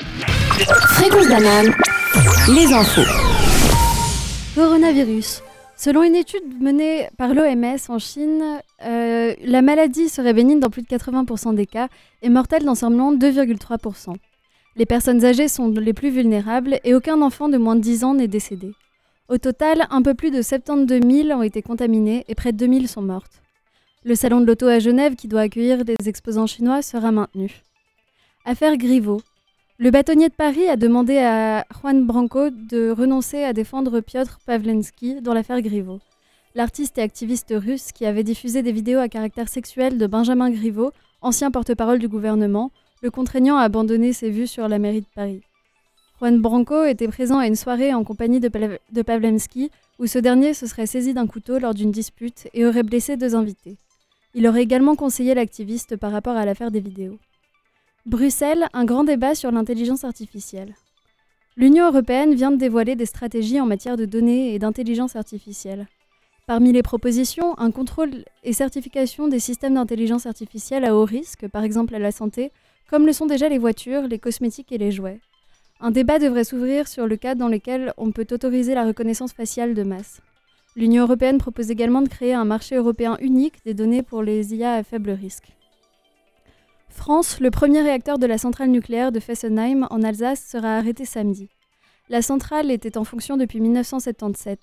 Fréquence banane, les infos. Coronavirus. Selon une étude menée par l'OMS en Chine, euh, la maladie serait bénigne dans plus de 80% des cas et mortelle dans seulement 2,3%. Les personnes âgées sont les plus vulnérables et aucun enfant de moins de 10 ans n'est décédé. Au total, un peu plus de 72 000 ont été contaminés et près de 2 000 sont mortes. Le salon de l'auto à Genève, qui doit accueillir des exposants chinois, sera maintenu. Affaire Griveaux. Le bâtonnier de Paris a demandé à Juan Branco de renoncer à défendre Piotr Pavlensky dans l'affaire Griveaux. L'artiste et activiste russe qui avait diffusé des vidéos à caractère sexuel de Benjamin Griveaux, ancien porte-parole du gouvernement, le contraignant à abandonner ses vues sur la mairie de Paris. Juan Branco était présent à une soirée en compagnie de, de Pavlensky où ce dernier se serait saisi d'un couteau lors d'une dispute et aurait blessé deux invités. Il aurait également conseillé l'activiste par rapport à l'affaire des vidéos. Bruxelles, un grand débat sur l'intelligence artificielle. L'Union européenne vient de dévoiler des stratégies en matière de données et d'intelligence artificielle. Parmi les propositions, un contrôle et certification des systèmes d'intelligence artificielle à haut risque, par exemple à la santé, comme le sont déjà les voitures, les cosmétiques et les jouets. Un débat devrait s'ouvrir sur le cas dans lequel on peut autoriser la reconnaissance faciale de masse. L'Union européenne propose également de créer un marché européen unique des données pour les IA à faible risque. France, le premier réacteur de la centrale nucléaire de Fessenheim en Alsace sera arrêté samedi. La centrale était en fonction depuis 1977.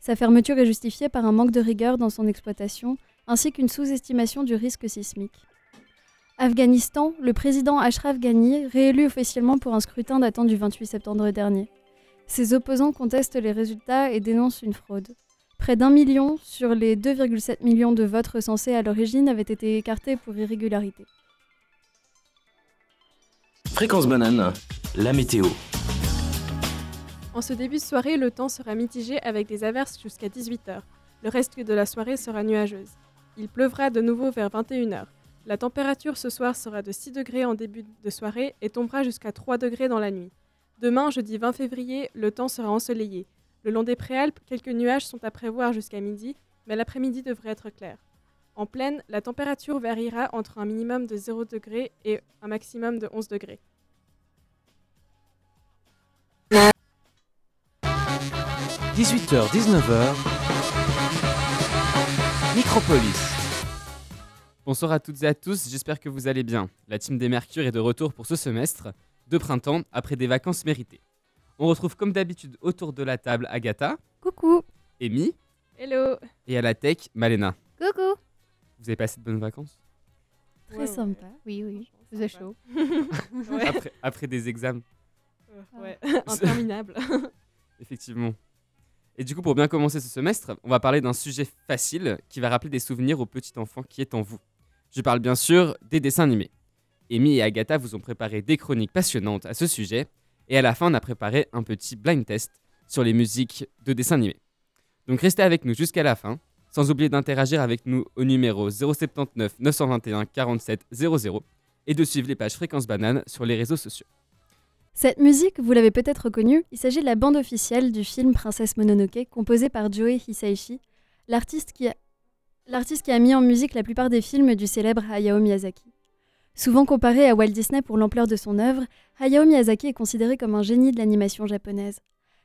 Sa fermeture est justifiée par un manque de rigueur dans son exploitation, ainsi qu'une sous-estimation du risque sismique. Afghanistan, le président Ashraf Ghani, réélu officiellement pour un scrutin datant du 28 septembre dernier. Ses opposants contestent les résultats et dénoncent une fraude. Près d'un million sur les 2,7 millions de votes recensés à l'origine avaient été écartés pour irrégularité. Fréquence banane, la météo. En ce début de soirée, le temps sera mitigé avec des averses jusqu'à 18h. Le reste de la soirée sera nuageuse. Il pleuvra de nouveau vers 21h. La température ce soir sera de 6 degrés en début de soirée et tombera jusqu'à 3 degrés dans la nuit. Demain, jeudi 20 février, le temps sera ensoleillé. Le long des préalpes, quelques nuages sont à prévoir jusqu'à midi, mais l'après-midi devrait être clair. En plaine, la température variera entre un minimum de 0 degré et un maximum de 11 degrés. 18h, 19h. Micropolis. Bonsoir à toutes et à tous, j'espère que vous allez bien. La team des Mercure est de retour pour ce semestre de printemps après des vacances méritées. On retrouve comme d'habitude autour de la table Agatha, Coucou Amy Hello et à la tech Malena. Coucou Vous avez passé de bonnes vacances? Très Ouais, sympa. Oui, oui, sympa. chaud. Ouais. après, après des examens, Euh, ouais, interminable. effectivement. Et du coup, pour bien commencer ce semestre, on va parler d'un sujet facile qui va rappeler des souvenirs au petit enfant qui est en vous. Je parle bien sûr des dessins animés. Amy et Agatha vous ont préparé des chroniques passionnantes à ce sujet, et à la fin, on a préparé un petit blind test sur les musiques de dessins animés. Donc restez avec nous jusqu'à la fin, sans oublier d'interagir avec nous au numéro 079 921 47 00 et de suivre les pages Fréquence Banane sur les réseaux sociaux. Cette musique, vous l'avez peut-être reconnue, il s'agit de la bande officielle du film Princesse Mononoke, composée par Joe Hisaishi, l'artiste qui, a... l'artiste qui a mis en musique la plupart des films du célèbre Hayao Miyazaki. Souvent comparé à Walt Disney pour l'ampleur de son œuvre, Hayao Miyazaki est considéré comme un génie de l'animation japonaise.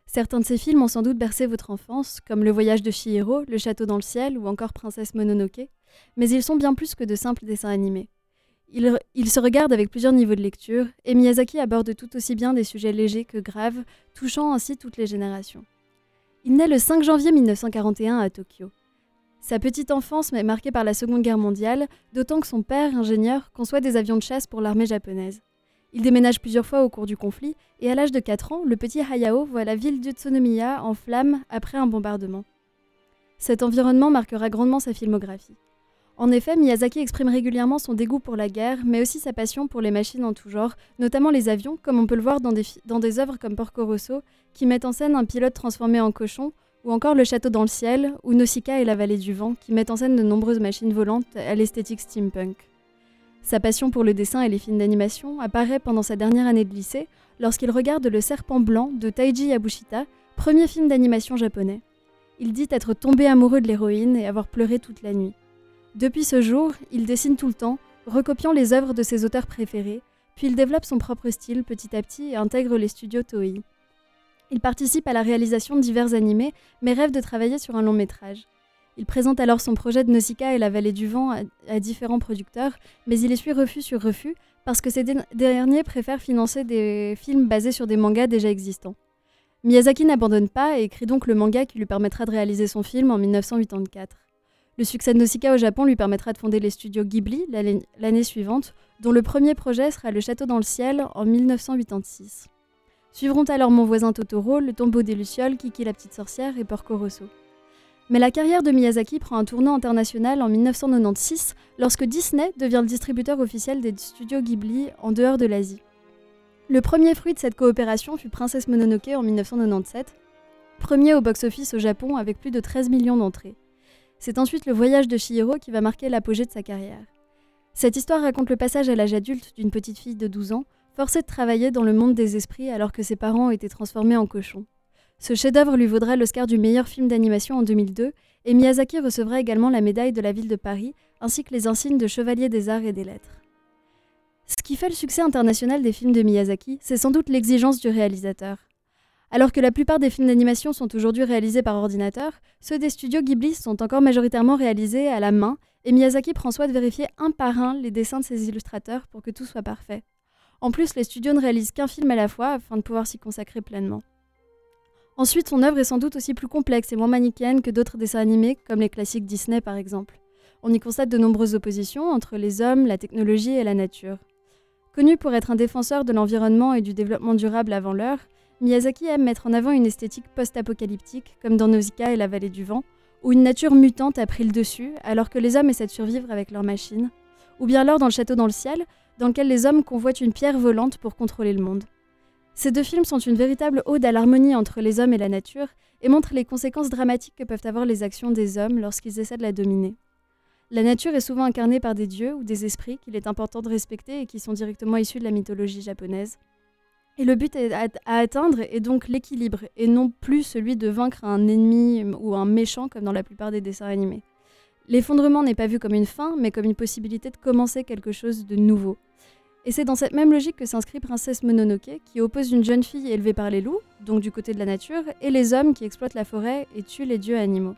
Certains de ses films ont sans doute bercé votre enfance, comme Le voyage de Chihiro, Le château dans le ciel ou encore Princesse Mononoke, mais ils sont bien plus que de simples dessins animés. Ils, ils se regardent avec plusieurs niveaux de lecture, et Miyazaki aborde tout aussi bien des sujets légers que graves, touchant ainsi toutes les générations. Il naît le 5 janvier 1941 à Tokyo. Sa petite enfance est marquée par la Seconde Guerre mondiale, d'autant que son père, ingénieur, conçoit des avions de chasse pour l'armée japonaise. Il déménage plusieurs fois au cours du conflit, et à l'âge de 4 ans, le petit Hayao voit la ville d'Utsunomiya en flammes après un bombardement. Cet environnement marquera grandement sa filmographie. En effet, Miyazaki exprime régulièrement son dégoût pour la guerre, mais aussi sa passion pour les machines en tout genre, notamment les avions, comme on peut le voir dans des, dans œuvres comme Porco Rosso, qui mettent en scène un pilote transformé en cochon, ou encore Le Château dans le ciel, ou Nausicaa et la vallée du vent, qui mettent en scène de nombreuses machines volantes à l'esthétique steampunk. Sa passion pour le dessin et les films d'animation apparaît pendant sa dernière année de lycée, lorsqu'il regarde Le Serpent Blanc de Taiji Yabushita, premier film d'animation japonais. Il dit être tombé amoureux de l'héroïne et avoir pleuré toute la nuit. Depuis ce jour, il dessine tout le temps, recopiant les œuvres de ses auteurs préférés, Puis il développe son propre style petit à petit et intègre les studios Toei. Il participe à la réalisation de divers animés, mais rêve de travailler sur un long métrage. Il présente alors son projet de Nausicaa et la vallée du vent à, différents producteurs, mais il essuie refus sur refus parce que ces derniers préfèrent financer des films basés sur des mangas déjà existants. Miyazaki n'abandonne pas et écrit donc le manga qui lui permettra de réaliser son film en 1984. Le succès de Nausicaa au Japon lui permettra de fonder les studios Ghibli l'année suivante, dont le premier projet sera Le Château dans le ciel en 1986. Suivront alors Mon voisin Totoro, Le tombeau des Lucioles, Kiki la petite sorcière et Porco Rosso. Mais la carrière de Miyazaki prend un tournant international en 1996 lorsque Disney devient le distributeur officiel des studios Ghibli en dehors de l'Asie. Le premier fruit de cette coopération fut Princesse Mononoke en 1997, premier au box-office au Japon avec plus de 13 millions d'entrées. C'est ensuite le voyage de Chihiro qui va marquer l'apogée de sa carrière. Cette histoire raconte le passage à l'âge adulte d'une petite fille de 12 ans, forcée de travailler dans le monde des esprits alors que ses parents ont été transformés en cochons. Ce chef-d'œuvre lui vaudra l'Oscar du meilleur film d'animation en 2002, et Miyazaki recevra également la médaille de la ville de Paris, ainsi que les insignes de chevalier des arts et des lettres. Ce qui fait le succès international des films de Miyazaki, c'est sans doute l'exigence du réalisateur. Alors que la plupart des films d'animation sont aujourd'hui réalisés par ordinateur, ceux des studios Ghibli sont encore majoritairement réalisés à la main, et Miyazaki prend soin de vérifier un par un les dessins de ses illustrateurs pour que tout soit parfait. En plus, les studios ne réalisent qu'un film à la fois afin de pouvoir s'y consacrer pleinement. Ensuite, son œuvre est sans doute aussi plus complexe et moins manichéenne que d'autres dessins animés, comme les classiques Disney par exemple. On y constate de nombreuses oppositions entre les hommes, la technologie et la nature. Connu pour être un défenseur de l'environnement et du développement durable avant l'heure, Miyazaki aime mettre en avant une esthétique post-apocalyptique, comme dans Nausicaa et la vallée du vent, où une nature mutante a pris le dessus alors que les hommes essaient de survivre avec leurs machines, ou bien alors dans le château dans le ciel, dans lequel les hommes convoitent une pierre volante pour contrôler le monde. Ces deux films sont une véritable ode à l'harmonie entre les hommes et la nature et montrent les conséquences dramatiques que peuvent avoir les actions des hommes lorsqu'ils essaient de la dominer. La nature est souvent incarnée par des dieux ou des esprits qu'il est important de respecter et qui sont directement issus de la mythologie japonaise. Et le but à, à atteindre est donc l'équilibre et non plus celui de vaincre un ennemi ou un méchant comme dans la plupart des dessins animés. L'effondrement n'est pas vu comme une fin, mais comme une possibilité de commencer quelque chose de nouveau. Et c'est dans cette même logique que s'inscrit Princesse Mononoke, qui oppose une jeune fille élevée par les loups, donc du côté de la nature, et les hommes qui exploitent la forêt et tuent les dieux animaux.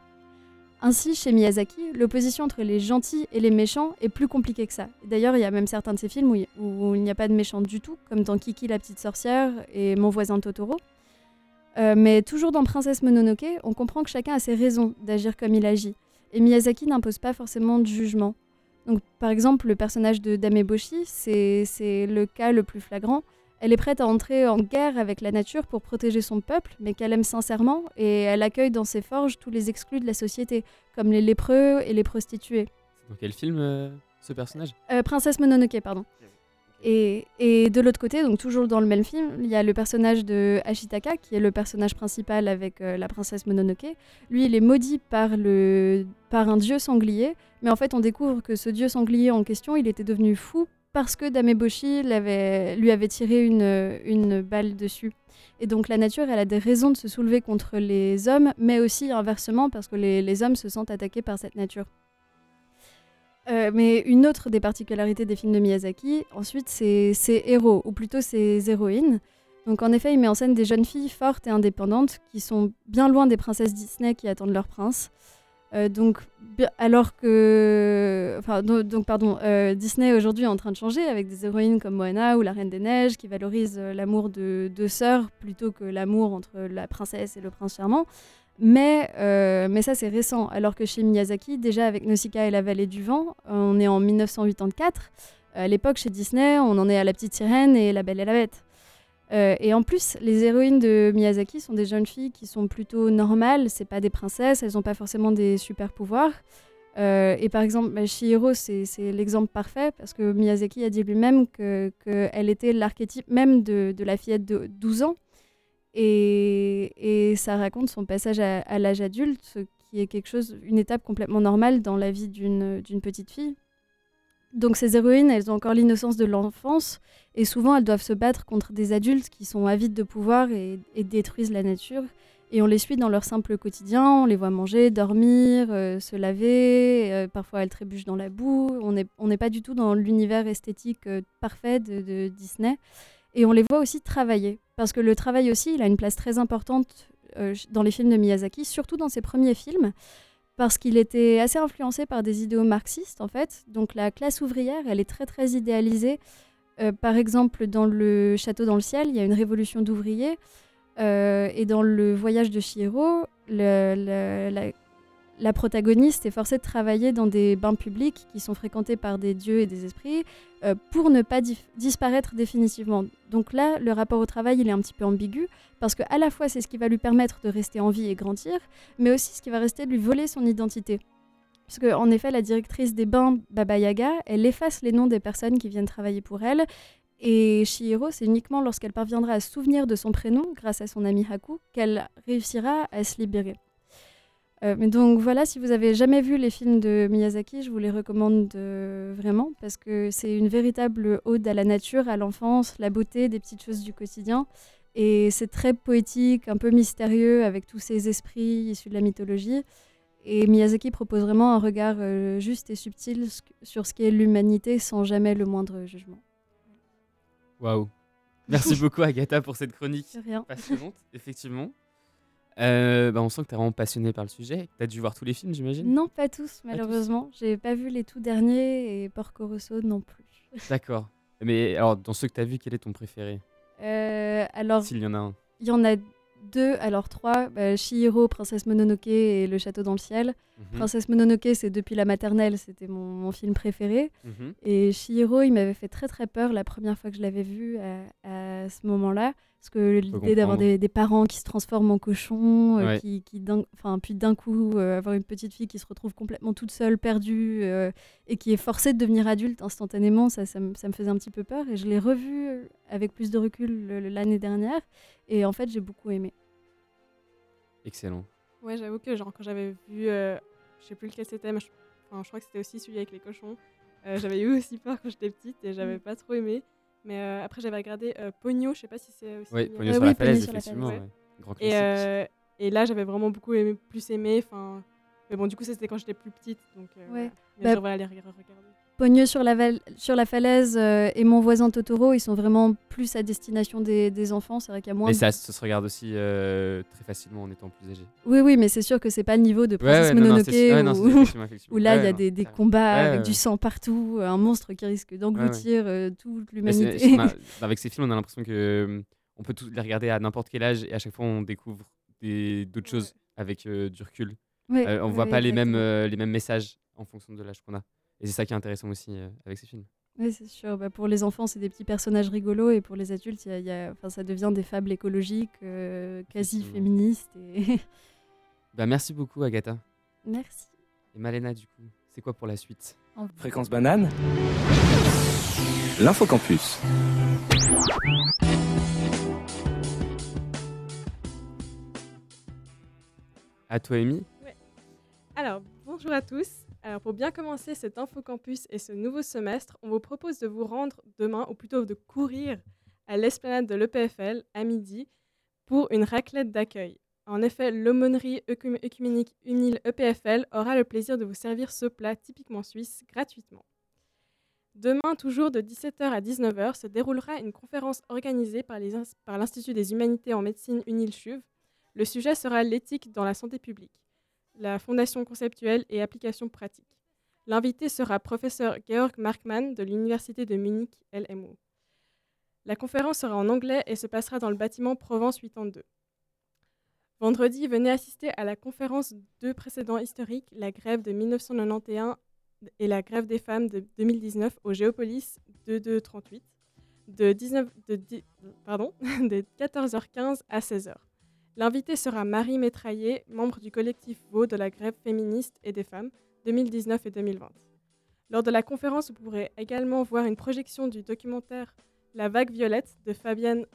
Ainsi, chez Miyazaki, l'opposition entre les gentils et les méchants est plus compliquée que ça. D'ailleurs, il y a même certains de ses films où il, n'y a pas de méchants du tout, comme dans Kiki la petite sorcière et Mon voisin Totoro. Euh, mais toujours dans Princesse Mononoke, on comprend que chacun a ses raisons d'agir comme il agit, et Miyazaki n'impose pas forcément de jugement. Donc, par exemple, le personnage de Dame Boshi, c'est c'est le cas le plus flagrant. Elle est prête à entrer en guerre avec la nature pour protéger son peuple, mais qu'elle aime sincèrement, et elle accueille dans ses forges tous les exclus de la société, comme les lépreux et les prostituées. Dans quel film euh, ce personnage? Euh, Princesse Mononoke, pardon. Et, de l'autre côté, donc toujours dans le même film, il y a le personnage de Ashitaka, qui est le personnage principal avec euh, la princesse Mononoke. Lui, il est maudit par, le, par un dieu sanglier, mais en fait, on découvre que ce dieu sanglier en question, il était devenu fou parce que Dameboshi lui avait tiré une, une balle dessus. Et donc la nature, elle a des raisons de se soulever contre les hommes, mais aussi inversement, parce que les, les hommes se sentent attaqués par cette nature. Euh, mais une autre des particularités des films de Miyazaki, ensuite, c'est ses héros, ou plutôt ses héroïnes. Donc en effet, il met en scène des jeunes filles fortes et indépendantes qui sont bien loin des princesses Disney qui attendent leur prince. Euh, donc, alors que. Enfin, do- donc, pardon, euh, Disney aujourd'hui est en train de changer avec des héroïnes comme Moana ou La Reine des Neiges qui valorisent l'amour de deux sœurs plutôt que l'amour entre la princesse et le prince charmant. Mais, euh, mais ça, c'est récent. Alors que chez Miyazaki, déjà avec Nausicaa et la vallée du vent, on est en 1984. À l'époque, chez Disney, on en est à La Petite Sirène et La Belle et la Bête. Euh, et en plus, les héroïnes de Miyazaki sont des jeunes filles qui sont plutôt normales. C'est pas des princesses, elles n'ont pas forcément des super pouvoirs. Euh, et par exemple, bah, Chihiro, c'est l'exemple parfait parce que Miyazaki a dit lui-même qu'elle que elle était l'archétype même de, de la fillette de 12 ans. Et, ça raconte son passage à, l'âge adulte, qui est quelque chose, une étape complètement normale dans la vie d'une petite fille. Donc ces héroïnes, elles ont encore l'innocence de l'enfance et souvent elles doivent se battre contre des adultes qui sont avides de pouvoir et, détruisent la nature. Et on les suit dans leur simple quotidien, on les voit manger, dormir, euh, se laver, euh, parfois elles trébuchent dans la boue. On n'est pas du tout dans l'univers esthétique euh, parfait de Disney. Et on les voit aussi travailler, parce que le travail aussi, il a une place très importante euh, dans les films de Miyazaki, surtout dans ses premiers films, parce qu'il était assez influencé par des idéaux marxistes, en fait. Donc la classe ouvrière, elle est très très idéalisée. Euh, par exemple, dans le Château dans le ciel, il y a une révolution d'ouvriers. Euh, et dans le voyage de Chihiro, le- le- la, la protagoniste est forcée de travailler dans des bains publics qui sont fréquentés par des dieux et des esprits euh, pour ne pas disparaître définitivement. Donc là, le rapport au travail, il est un petit peu ambigu parce que à la fois c'est ce qui va lui permettre de rester en vie et grandir, mais aussi ce qui va rester de lui voler son identité. Parce en effet, la directrice des bains, Baba Yaga, elle efface les noms des personnes qui viennent travailler pour elle. Et Shihiro, c'est uniquement lorsqu'elle parviendra à se souvenir de son prénom, grâce à son ami Haku, qu'elle réussira à se libérer. Euh, mais donc voilà, si vous avez jamais vu les films de Miyazaki, je vous les recommande euh, vraiment parce que c'est une véritable ode à la nature, à l'enfance, la beauté des petites choses du quotidien. Et c'est très poétique, un peu mystérieux avec tous ces esprits issus de la mythologie. Et Miyazaki propose vraiment un regard euh, juste et subtil sur ce qu'est l'humanité sans jamais le moindre jugement. Waouh. Merci beaucoup Agatha pour cette chronique rien. passionnante, effectivement. Euh, bah, on sent que tu es vraiment passionné par le sujet. Tu as dû voir tous les films, j'imagine? Non, pas tous, malheureusement. J'ai pas vu les tout derniers et Porco Rosso non plus. D'accord. Mais alors, dans ceux que tu as vus, quel est ton préféré? Euh, alors, S'il y en a un. il y en a deux, alors trois. Bah, Chihiro, Princesse Mononoke et Le Château dans le ciel. Mhm, Princesse Mononoke, c'est depuis la maternelle, c'était mon, mon film préféré. mhm. Et Chihiro, il m'avait fait très très peur la première fois que je l'avais vu à, à ce moment-là. Parce que l'idée d'avoir des, des parents qui se transforment en cochons, euh, Ouais. qui, qui d'un- enfin, puis d'un coup euh, avoir une petite fille qui se retrouve complètement toute seule, perdue, euh, et qui est forcée de devenir adulte instantanément, ça, ça, me- ça me faisait un petit peu peur. Et je l'ai revu avec plus de recul l'année dernière. Et en fait, j'ai beaucoup aimé. Excellent. Ouais, j'avoue que genre quand j'avais vu, euh, je sais plus lequel c'était, mais je, enfin, je crois que c'était aussi celui avec les cochons. euh, j'avais eu aussi peur quand j'étais petite et j'avais Mm. pas trop aimé. Mais euh, après j'avais regardé euh, Pogno, je sais pas si c'est aussi. Oui, euh, Pogno sur oui, la falaise, effectivement. falaise, ouais. Grand classique. Et, et là j'avais vraiment beaucoup aimé, plus aimé. Enfin, mais bon du coup c'était quand j'étais plus petite, donc. euh, Ouais. voilà. Mais Bah, aller re- regarder. Pogneux sur la, val- sur la falaise euh, et Mon voisin Totoro, ils sont vraiment plus à destination des, des enfants. C'est vrai qu'il y a moins. Mais de- ça, ça se regarde aussi euh, très facilement en étant plus âgé. Oui, oui, mais c'est sûr que c'est pas le niveau de Princesse ouais, non, non, Mononoke non, où, là il y a des, combats avec du sang partout, un monstre qui risque d'engloutir euh, toute l'humanité. avec ces films, on a l'impression que euh, on peut tous les regarder à n'importe quel âge et à chaque fois on découvre d'autres choses avec euh, du recul. Euh, on voit ouais, pas les mêmes, exactement. euh, les mêmes messages en fonction de l'âge qu'on a. Et c'est ça qui est intéressant aussi euh, avec ces films. Oui, c'est sûr. Bah, pour les enfants, c'est des petits personnages rigolos et pour les adultes, il y a- il y a- enfin, ça devient des fables écologiques, euh, quasi féministes. Et... Bah, merci beaucoup Agatha. Merci. Et Malena, du coup, c'est quoi pour la suite? Fréquence banane. L'infocampus. À toi, Amy Alors, bonjour à tous. Alors, pour bien commencer cet infocampus et ce nouveau semestre, on vous propose de vous rendre demain, ou plutôt de courir à l'esplanade de l'EPFL à midi pour une raclette d'accueil. En effet, l'aumônerie œcum- œcuménique UNIL EPFL aura le plaisir de vous servir ce plat typiquement suisse gratuitement. Demain, toujours de 17h à 19h, se déroulera une conférence organisée par l'Institut des Humanités en médecine UNIL CHUV. Le sujet sera l'éthique dans la santé publique la fondation conceptuelle et application pratique. L'invité sera professeur Georg Markmann de l'Université de Munich LMU. La conférence sera en anglais et se passera dans le bâtiment Provence 82. Vendredi, venez assister à la conférence deux précédents historiques, la grève de 1991 et la grève des femmes de 2019 au Géopolis 2238, de, 19 de, dix- pardon, de 14h15 à 16h. L'invité sera Marie Métraillé, membre du collectif Vaux de la grève féministe et des femmes 2019 et 2020. Lors de la conférence, vous pourrez également voir une projection du documentaire La vague violette de Fabienne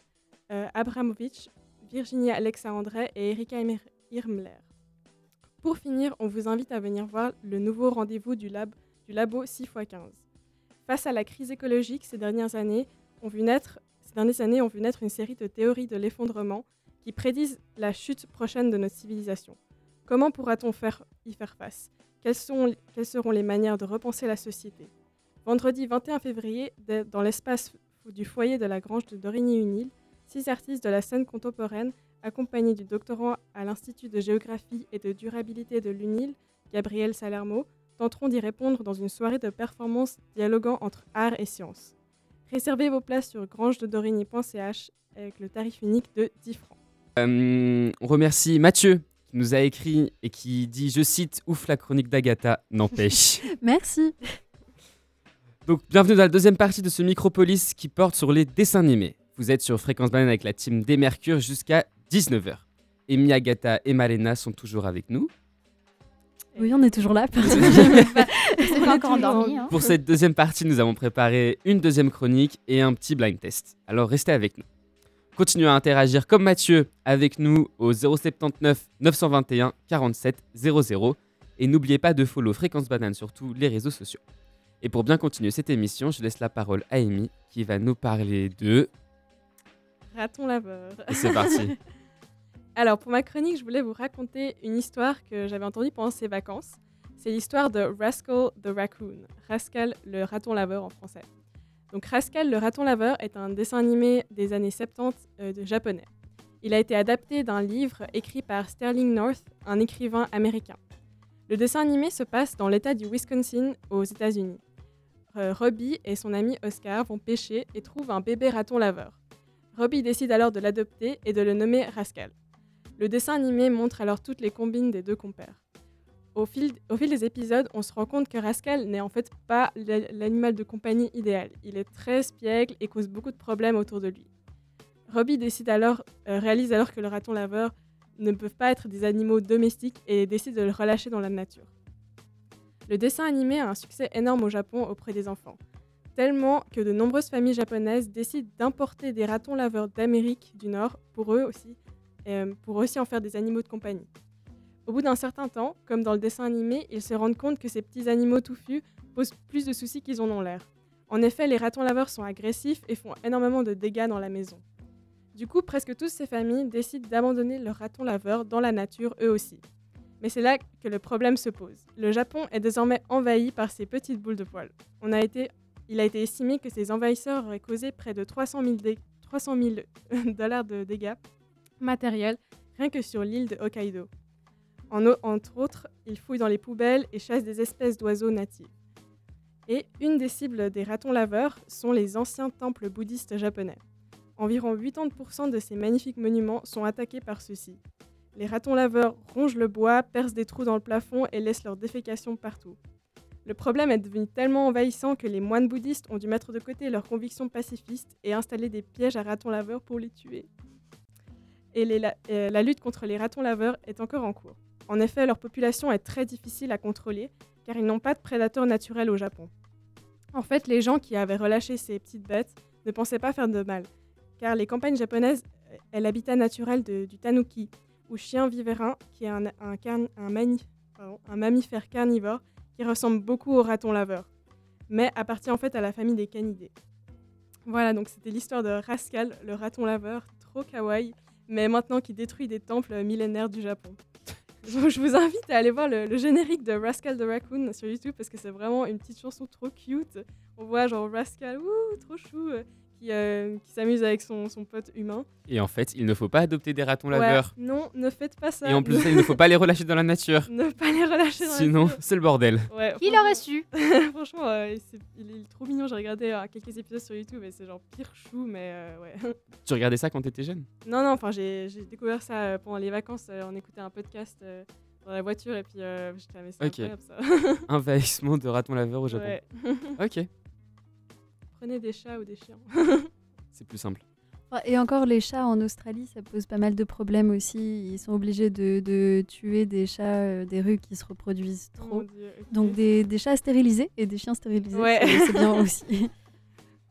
euh, Abramovic, Virginie Alexa André et Erika Irmler. Pour finir, on vous invite à venir voir le nouveau rendez-vous du, lab, labo 6x15. Face à la crise écologique ces dernières années ont vu naître une série de théories de l'effondrement qui prédisent la chute prochaine de notre civilisation. Comment pourra-t-on faire, y faire face? Quelles, seront les manières de repenser la société? Vendredi 21 février, dans l'espace du foyer de la Grange de Dorigny-Unil, six artistes de la scène contemporaine, accompagnés du doctorant à l'Institut de géographie et de durabilité de l'UNIL, Gabriel Salermo, tenteront d'y répondre dans une soirée de performance dialoguant entre art et science. Réservez vos places sur grangededorigny.ch avec le tarif unique de 10 francs. Euh, on remercie Mathieu qui nous a écrit et qui dit, je cite, ouf la chronique d'Agatha, n'empêche. Merci. Donc bienvenue dans la deuxième partie de ce Micropolis qui porte sur les dessins animés. Vous êtes sur Fréquence Banane avec la team des Mercure jusqu'à 19h. Amy, Agatha et Malena sont toujours avec nous. Oui, on est toujours là. C'est pas encore endormi. Hein. Pour cette deuxième partie, nous avons préparé une deuxième chronique et un petit blind test. Alors restez avec nous. Continuez à interagir comme Mathieu avec nous au 079 921 47 00 et n'oubliez pas de follow Fréquence Banane sur tous les réseaux sociaux. Et pour bien continuer cette émission, je laisse la parole à Amy qui va nous parler de... Raton laveur. Et c'est parti. Alors, pour ma chronique, je voulais vous raconter une histoire que j'avais entendue pendant ces vacances. C'est l'histoire de Rascal the Raccoon, Rascal le raton laveur en français. Donc, Rascal le raton laveur est un dessin animé des années 70 euh, de japonais. Il a été adapté d'un livre écrit par Sterling North, un écrivain américain. Le dessin animé se passe dans l'État du Wisconsin, aux États-Unis. Euh, Robbie et son ami Oscar vont pêcher et trouvent un bébé raton laveur. Robbie décide alors de l'adopter et de le nommer Rascal. Le dessin animé montre alors toutes les combines des deux compères. Au fil, des épisodes, on se rend compte que Rascal n'est en fait pas l'a- l'animal de compagnie idéal. Il est très espiègle et cause beaucoup de problèmes autour de lui. Robbie euh, réalise alors que le raton laveur ne peuvent pas être des animaux domestiques et décide de le relâcher dans la nature. Le dessin animé a un succès énorme au Japon auprès des enfants, tellement que de nombreuses familles japonaises décident d'importer des ratons laveurs d'Amérique du Nord pour eux aussi, euh, pour aussi en faire des animaux de compagnie. Au bout d'un certain temps, comme dans le dessin animé, ils se rendent compte que ces petits animaux touffus posent plus de soucis qu'ils en ont l'air. En effet, les ratons laveurs sont agressifs et font énormément de dégâts dans la maison. Du coup, presque toutes ces familles décident d'abandonner leurs ratons laveurs dans la nature eux aussi. Mais c'est là que le problème se pose. Le Japon est désormais envahi par ces petites boules de poils. Il a été estimé que ces envahisseurs auraient causé près de 300 000, dé- 300 000 dollars de dégâts matériels rien que sur l'île de Hokkaido. Entre autres, ils fouillent dans les poubelles et chassent des espèces d'oiseaux natifs. Et une des cibles des ratons laveurs sont les anciens temples bouddhistes japonais. Environ 80% de ces magnifiques monuments sont attaqués par ceux-ci. Les ratons laveurs rongent le bois, percent des trous dans le plafond et laissent leur défécation partout. Le problème est devenu tellement envahissant que les moines bouddhistes ont dû mettre de côté leurs convictions pacifistes et installer des pièges à ratons laveurs pour les tuer. Et euh, la lutte contre les ratons laveurs est encore en cours. En effet, leur population est très difficile à contrôler car ils n'ont pas de prédateurs naturels au Japon. En fait, les gens qui avaient relâché ces petites bêtes ne pensaient pas faire de mal, car les campagnes japonaises euh, est l'habitat naturel du tanuki, ou chien vivérin, qui est un, un mammifère carnivore qui ressemble beaucoup au raton laveur, mais appartient en fait à la famille des canidés. Voilà, donc c'était l'histoire de Rascal, le raton laveur, trop kawaii, mais maintenant qui détruit des temples millénaires du Japon. Je vous invite à aller voir le, générique de Rascal the Raccoon sur YouTube parce que c'est vraiment une petite chanson trop cute. On voit genre Rascal, ouh, trop chou, qui, euh, qui s'amuse avec son, son pote humain. Et en fait, il ne faut pas adopter des ratons Ouais, laveurs. non, ne faites pas ça. Et en plus, ça, il ne faut pas les relâcher dans la nature. ne pas les relâcher dans la Sinon, nature. c'est le bordel. Ouais, Qui l'aurait su Franchement, euh, il est trop mignon. J'ai regardé euh, quelques épisodes sur YouTube et c'est genre pire chou, mais euh, ouais. Tu regardais ça quand t'étais jeune? Non, non, enfin, j'ai découvert ça euh, pendant les vacances. euh, on écoutait un podcast euh, dans la voiture et puis euh, j'étais, ah, mais c'est Ok. incroyable ça. Envahissement de ratons laveurs au Japon. Ouais. Ok, Prenez des chats ou des chiens. c'est plus simple. Et encore, les chats en Australie, ça pose pas mal de problèmes aussi. Ils sont obligés de, de tuer des chats euh, des rues qui se reproduisent trop. Dieu. Donc des, des chats stérilisés et des chiens stérilisés, Ouais. c'est- bien aussi.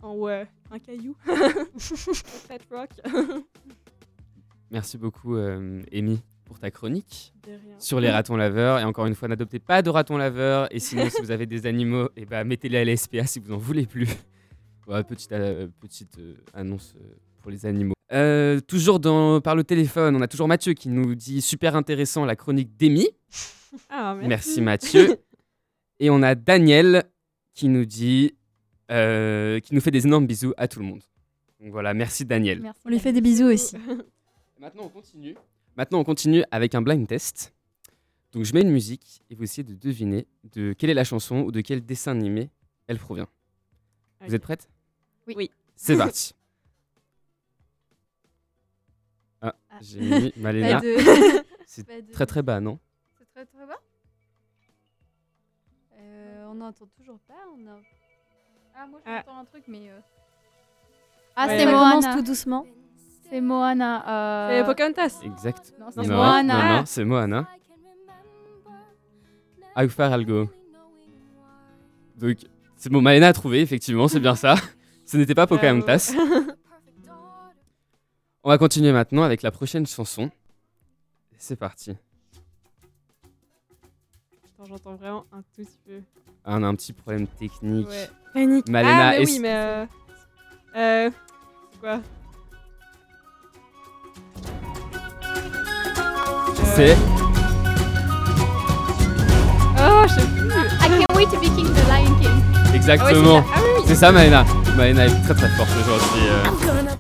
En ouais, un caillou. Un pet rock. Merci beaucoup, euh, Amy, pour ta chronique sur les ratons laveurs. Et encore une fois, n'adoptez pas de ratons laveurs. Et sinon, si vous avez des animaux, et bah, mettez-les à la SPA si vous en voulez plus. Voilà, petite euh, petite euh, annonce euh, pour les animaux. Euh, toujours dans, par le téléphone, on a toujours Mathieu qui nous dit super intéressant la chronique d'Amy. Ah, merci. Merci Mathieu. Et on a Daniel qui nous dit, euh, qui nous fait des énormes bisous à tout le monde. Donc voilà, merci Daniel. Merci. On lui fait des bisous aussi. Maintenant on continue. Maintenant on continue avec un blind test. Donc je mets une musique et vous essayez de deviner de quelle est la chanson ou de quel dessin animé elle provient. Vous êtes prête? Oui. Oui. C'est parti. Ah, Ah. j'ai mis Malena. de- C'est de- très très bas, non? C'est très très bas. Euh, on n'entend toujours pas. On a... Ah, moi Ah. j'entends un truc, mais. euh, Ah, Ouais, c'est. Ça commence Moana. tout doucement. C'est Moana. C'est euh, Pocahontas. Exact. Non, Non, c'est Moana. non, non, c'est Moana. How far I'll go. Donc, c'est bon, Malena a trouvé, effectivement, c'est bien ça. Ce n'était pas Pocahontas. On va continuer maintenant avec la prochaine chanson. C'est parti. Attends, J'entends vraiment un tout petit peu. Ah, on a un petit problème technique. Ouais. Panique. Malena, ah, mais oui, mais. Euh. euh, c'est quoi C'est Oh, je sais plus. I can't wait to be king the Lion King. exactement. Ah, ouais, c'est ça. Malena. Malena est très très forte aujourd'hui. euh.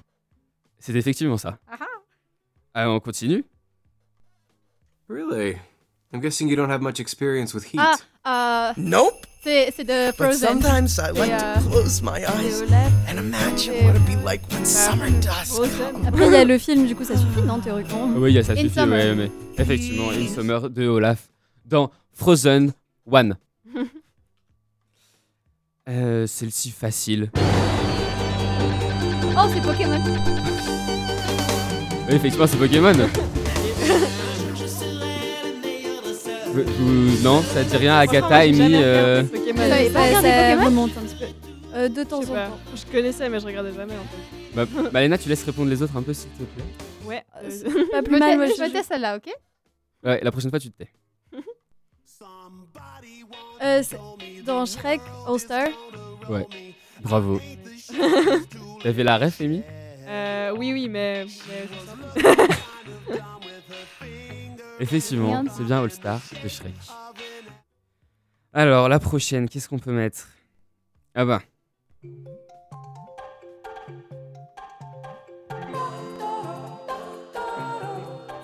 C'est effectivement ça. Ah Ah, on continue Really? I'm guessing you don't have much experience with heat. Ah, euh, Nope. c'est c'est de But Frozen. sometimes I like Yeah. to close my Et eyes and imagine what it'd be like when summer dusk Frozen. Après, il y a le film, du coup, ça suffit, non, théoriquement? Oui, il y a ça In suffit, Summer. ouais, mais effectivement, In Summer de Olaf dans Frozen One. Euh, Celle-ci facile. Oh, c'est Pokémon. Oui, effectivement, c'est Pokémon. Vous- vous- non, ça dit rien. Agatha, Franchement, j'ai Amy. jamais euh, regardé Pokémon. Vous avez pas Ça, regardé ça Pokémon remonte un petit peu. Euh, de temps Je sais en pas. temps. Je connaissais, mais je regardais jamais en fait. bah, Malena, tu laisses répondre les autres un peu, s'il te plaît. Ouais. Euh, c'est Pas Je plus mal, moi, je celle-là, ok? Ouais, la prochaine fois, tu te tais. Euh, dans Shrek All Star. Ouais. Bravo. T'avais la ref, Amy? Euh, oui, oui, mais. Effectivement, c'est bien All Star de Shrek. Alors, la prochaine, qu'est-ce qu'on peut mettre? Ah bah.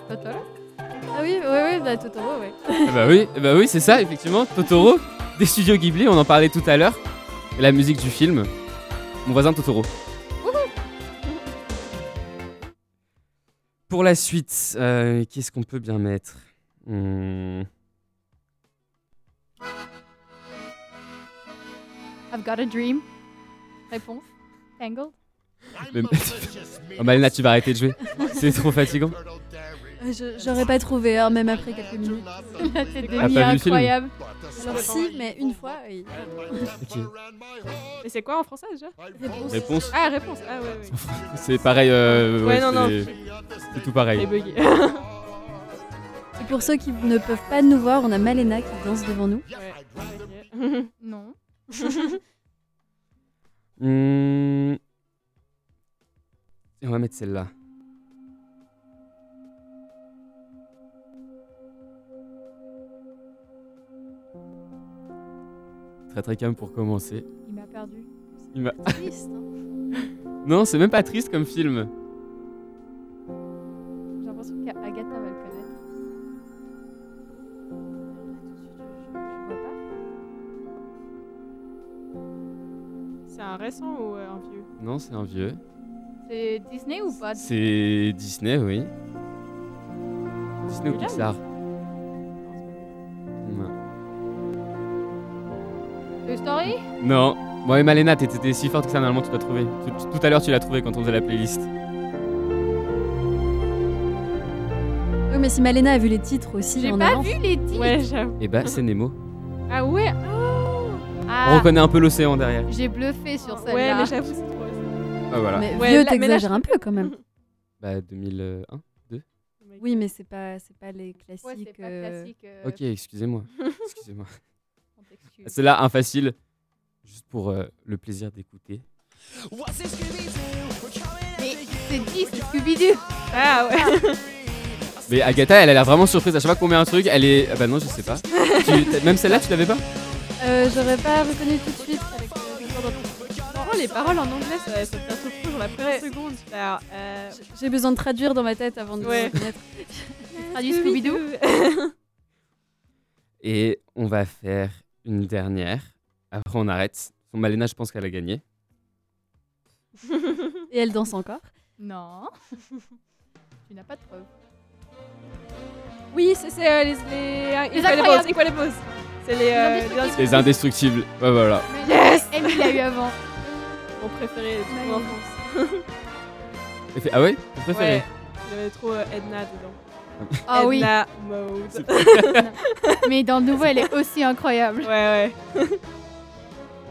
Totoro? Ah oui, oui, oui, bah Totoro, ouais. Ah bah oui, eh bah oui, c'est ça, effectivement. Totoro, des studios Ghibli, on en parlait tout à l'heure. Et la musique du film, mon voisin Totoro. Pour la suite, euh, qu'est-ce qu'on peut bien mettre? Hmm, I've got a dream. Réponse. Tangled. mais- Oh, Malena, tu vas arrêter de jouer. C'est trop fatigant. Euh, je- J'aurais pas trouvé, hein, même après quelques minutes. Ah, vu le film incroyable. Alors si, mais une fois, oui. Ok. Mais c'est quoi en français déjà? Réponse. Réponse Ah, réponse. Ah, ouais, ouais. C'est pareil. euh, Ouais, non, non. c'est- C'est tout J'ai pareil. bugué. Et pour ceux qui ne peuvent pas nous voir, on a Malena qui danse devant nous. Ouais. Non. Hmm. Et on va mettre celle-là. Très très calme pour commencer. Il m'a perdu. Il m'a- Triste, hein. Non, c'est même pas triste comme film. J'ai l'impression qu'Agatha va le connaître. Je vois pas. C'est un récent ou euh, un vieux? Non, c'est un vieux. C'est Disney ou pas? C'est Disney, oui. Disney ou Pixar Non. Toy Story? Non. Bon, et Malena, t'étais si forte que ça, normalement, tu dois trouver. Tout, tout à l'heure, tu l'as trouvé quand on faisait la playlist. Oui, mais si Malena a vu les titres aussi J'ai en pas avance. vu les c'est pas- titres. Ouais, j'avoue. Et bah, c'est Nemo. Ah, ouais? On Ah, reconnaît un peu l'océan derrière. j'ai bluffé sur celle-là. Ouais, mais j'avoue, c'est trop. Ah, voilà. Mais Ouais, vieux, t'exagères un peu quand même. Bah, 2001. Oui, mais c'est pas, c'est pas les classiques. Ouais, c'est pas euh, classique. euh, Ok, excusez-moi. Excusez-moi. C'est là un facile, juste pour euh, le plaisir d'écouter. Mais C'est qui C'est Scooby-Doo Ah ouais. Mais Agatha, elle a l'air vraiment surprise. À chaque fois qu'on met un truc, elle est. Ah bah non, je sais pas. Tu- Même celle-là, tu l'avais pas? Euh, J'aurais pas reconnu tout de suite avec d'entreprise. Franchement, les paroles en anglais, ça, ça te surprend la première seconde. Alors, euh, J'ai besoin de traduire dans ma tête avant de Ouais. reconnaître. Traduit Scooby-Doo Et on va faire une dernière. Après, on arrête. Son Malena, je pense qu'elle a gagné. Et elle danse encore. Non. tu n'as pas de preuve. Oui, c'est euh, les, les, Les Incredibles, Incroyables. Incredibles. C'est les, euh, Les les Indestructibles. Les indestructibles. Ouais, voilà. Yes Amy l'a eu avant. Mon préféré mon enfance. Elle fait- Ah ouais? Ton préféré? Ouais, j'avais trop euh, Edna dedans. Ah oui. Edna mode. Mais dans le nouveau, elle est aussi incroyable. Ouais, ouais. On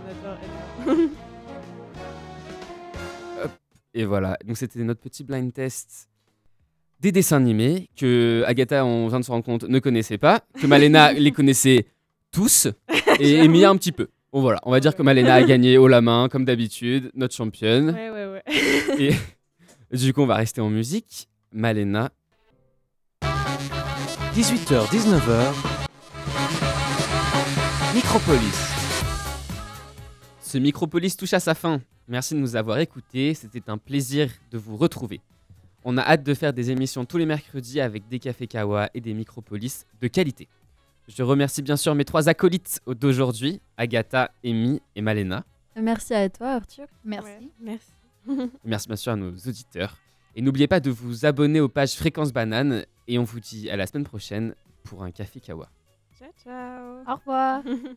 adore Edna. Et voilà, donc c'était notre petit blind test des dessins animés que Agatha, on vient de se rendre compte, ne connaissait pas, que Malena les connaissait tous et Amy un petit peu. Bon voilà, on va dire que Malena a gagné haut la main, comme d'habitude, notre championne. Ouais, ouais, ouais. Et du coup, on va rester en musique. Malena, 18h, 19h. Micropolis. ce Micropolis touche à sa fin. Merci de nous avoir écoutés, c'était un plaisir de vous retrouver. On a hâte de faire des émissions tous les mercredis avec des cafés Kawa et des Micropolis de qualité. Je remercie bien sûr mes trois acolytes d'aujourd'hui, Agatha, Amy et Malena. Merci à toi, Arthur. Merci. Ouais, merci. Merci bien sûr à nos auditeurs. Et n'oubliez pas de vous abonner aux pages Fréquence Banane. Et on vous dit à la semaine prochaine pour un café Kawa. Ciao, ciao. Au revoir.